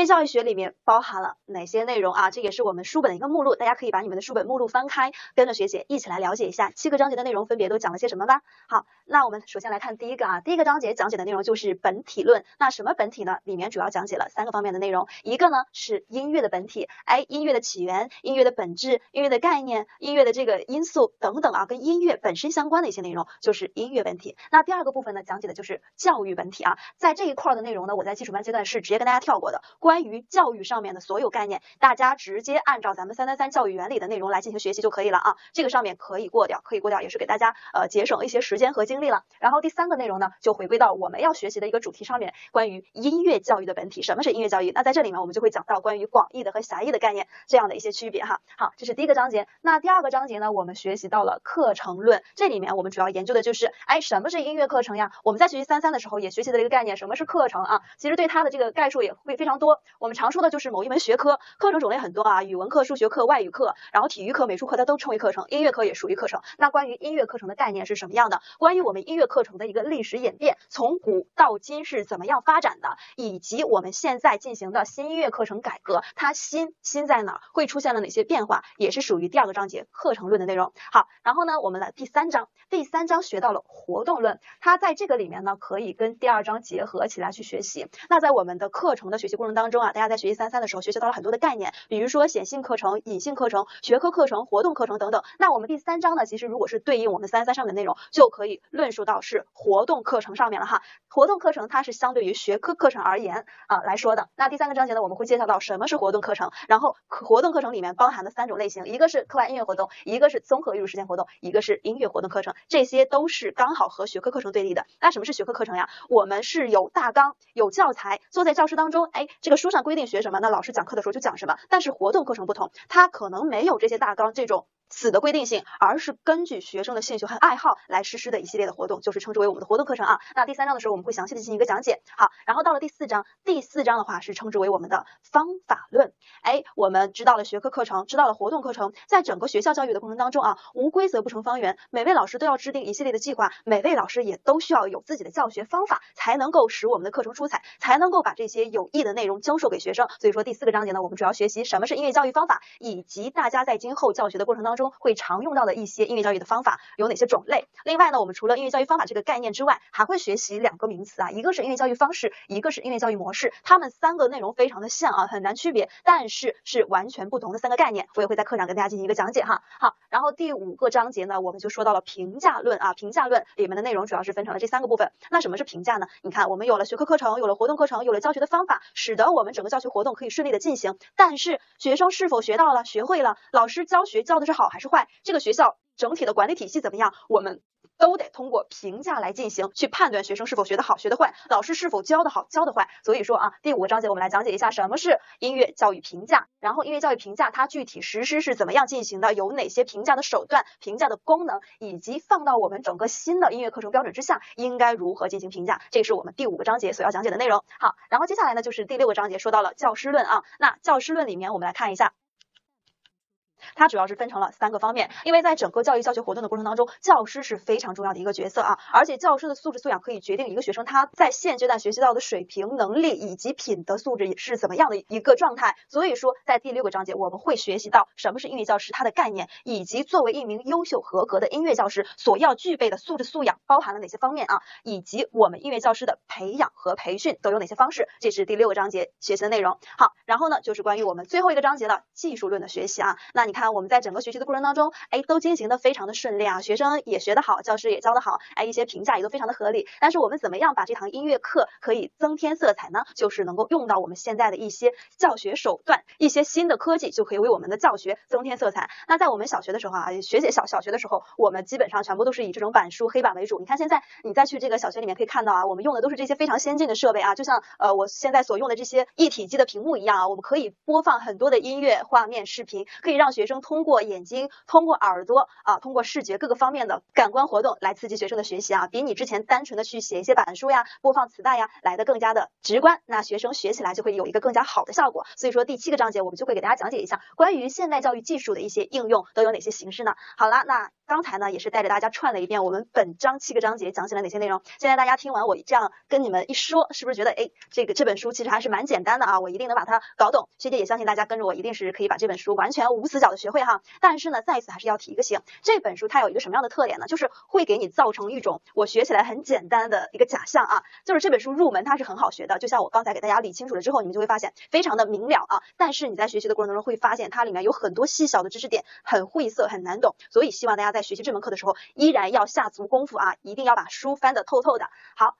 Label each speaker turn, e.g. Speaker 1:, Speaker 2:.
Speaker 1: 乐教育学里面包含了哪些内容啊？这也是我们书本的一个目录，大家可以把你们的书本目录翻开，跟着学姐一起来了解一下七个章节的内容分别都讲了些什么吧。好，那我们首先来看第一个啊，第一个章节讲解的内容就是本体论。那什么本体呢？里面主要讲解了三个方面的内容，一个呢是音乐的本体，哎，音乐的起源、音乐的本质、音乐的概念、音乐的这个因素等等啊，跟音乐本身相关的一些内容就是音乐本体。那第二个部分呢，讲解的就是教育本体啊，在这一块儿的内容呢，我在基础班阶段是直接跟大家跳过的。关于教育上面的所有概念，大家直接按照咱们三三三教育原理的内容来进行学习就可以了啊。这个上面可以过掉，可以过掉，也是给大家呃节省一些时间和精力了。然后第三个内容呢，就回归到我们要学习的一个主题上面，关于音乐教育的本体。什么是音乐教育？那在这里面我们就会讲到关于广义的和狭义的概念这样的一些区别哈。好，这是第一个章节。那第二个章节呢，我们学习到了课程论，这里面我们主要研究的就是哎什么是音乐课程呀？我们在学习三三的时候也学习的一个概念，什么是课程啊？其实对它的这个概述也会非常多。我们常说的就是某一门学科，课程种类很多啊，语文课、数学课、外语课，然后体育课、美术课，它都称为课程。音乐课也属于课程。那关于音乐课程的概念是什么样的？关于我们音乐课程的一个历史演变，从古到今是怎么样发展的，以及我们现在进行的新音乐课程改革，它新新在哪？会出现了哪些变化？也是属于第二个章节课程论的内容。好，然后呢，我们来第三章，第三章学到了活动论，它在这个里面呢，可以跟第二章结合起来去学习。那在我们的课程的学习过程当中中啊，大家在学习三三的时候学习到了很多的概念，比如说显性课程、隐性课程、学科课程、活动课程等等。那我们第三章呢，其实如果是对应我们三三上面的内容，就可以论述到是活动课程上面了哈。活动课程它是相对于学科课程而言啊来说的。那第三个章节呢，我们会介绍到什么是活动课程，然后活动课程里面包含的三种类型，一个是课外音乐活动，一个是综合艺术实践活动，一个是音乐活动课程，这些都是刚好和学科课程对立的。那什么是学科课程呀？我们是有大纲、有教材，坐在教室当中，哎，这个书上规定学什么，那老师讲课的时候就讲什么。但是活动课程不同，它可能没有这些大纲这种。死的规定性，而是根据学生的兴趣和爱好来实施的一系列的活动，就是称之为我们的活动课程啊。那第三章的时候，我们会详细的进行一个讲解。好，然后到了第四章，第四章的话是称之为我们的方法论。哎，我们知道了学科课程，知道了活动课程，在整个学校教育的过程当中啊，无规则不成方圆，每位老师都要制定一系列的计划，每位老师也都需要有自己的教学方法，才能够使我们的课程出彩，才能够把这些有益的内容教授给学生。所以说第四个章节呢，我们主要学习什么是音乐教育方法，以及大家在今后教学的过程当中中会常用到。的一些音乐教育的方法有哪些种类？另外呢，我们除了音乐教育方法这个概念之外，还会学习两个名词啊，一个是音乐教育方式，一个是音乐教育模式。它们三个内容非常的像啊，很难区别，但是是完全不同的三个概念。我也会在课上跟大家进行一个讲解哈。好，然后第五个章节呢，我们就说到了评价论啊，评价论里面的内容主要是分成了这三个部分。那什么是评价呢？你看，我们有了学科课程，有了活动课程，有了教学的方法，使得我们整个教学活动可以顺利的进行。但是学生是否学到了、学会了？老师教学教的是好还是坏？这个学校。整体的管理体系怎么样？我们都得通过评价来进行去判断学生是否学得好、学得坏，老师是否教得好、教得坏。所以说啊，第五个章节我们来讲解一下什么是音乐教育评价，然后音乐教育评价它具体实施是怎么样进行的，有哪些评价的手段、评价的功能，以及放到我们整个新的音乐课程标准之下应该如何进行评价，这是我们第五个章节所要讲解的内容。好，然后接下来呢就是第六个章节说到了教师论啊，那教师论里面我们来看一下。它主要是分成了三个方面，因为在整个教育教学活动的过程当中，教师是非常重要的一个角色啊，而且教师的素质素养可以决定一个学生他在现阶段学习到的水平、能力以及品德素质是怎么样的一个状态。所以说，在第六个章节我们会学习到什么是音乐教师，它的概念，以及作为一名优秀合格的音乐教师所要具备的素质素养包含了哪些方面啊，以及我们音乐教师的培养和培训都有哪些方式，这是第六个章节学习的内容。好，然后呢就是关于我们最后一个章节的技术论的学习啊，那你看我们在整个学习的过程当中，哎，都进行的非常的顺利啊，学生也学得好，教师也教得好，哎，一些评价也都非常的合理。但是我们怎么样把这堂音乐课可以增添色彩呢？就是能够用到我们现在的一些教学手段，一些新的科技就可以为我们的教学增添色彩。那在我们小学的时候啊，学姐小小学的时候，我们基本上全部都是以这种板书黑板为主。你看现在你再去这个小学里面可以看到啊，我们用的都是这些非常先进的设备啊，就像呃我现在所用的这些一体机的屏幕一样啊，我们可以播放很多的音乐、画面、视频，可以让学学生通过眼睛、通过耳朵啊、通过视觉各个方面的感官活动来刺激学生的学习啊，比你之前单纯的去写一些板书呀、播放磁带呀来的更加的直观，那学生学起来就会有一个更加好的效果。所以说第七个章节我们就会给大家讲解一下关于现代教育技术的一些应用都有哪些形式呢？好了，那刚才呢也是带着大家串了一遍我们本章七个章节讲解了哪些内容。现在大家听完我这样跟你们一说，是不是觉得哎，这个这本书其实还是蛮简单的啊？我一定能把它搞懂。学姐也相信大家跟着我一定是可以把这本书完全无死角的学会哈。但是呢，再一次还是要提一个醒，这本书它有一个什么样的特点呢？就是会给你造成一种我学起来很简单的一个假象啊。就是这本书入门它是很好学的，就像我刚才给大家理清楚了之后，你们就会发现非常的明了啊。但是你在学习的过程当中会发现它里面有很多细小的知识点，很晦涩，很难懂。所以希望大家在学习这门课的时候，依然要下足功夫啊，一定要把书翻得透透的。好，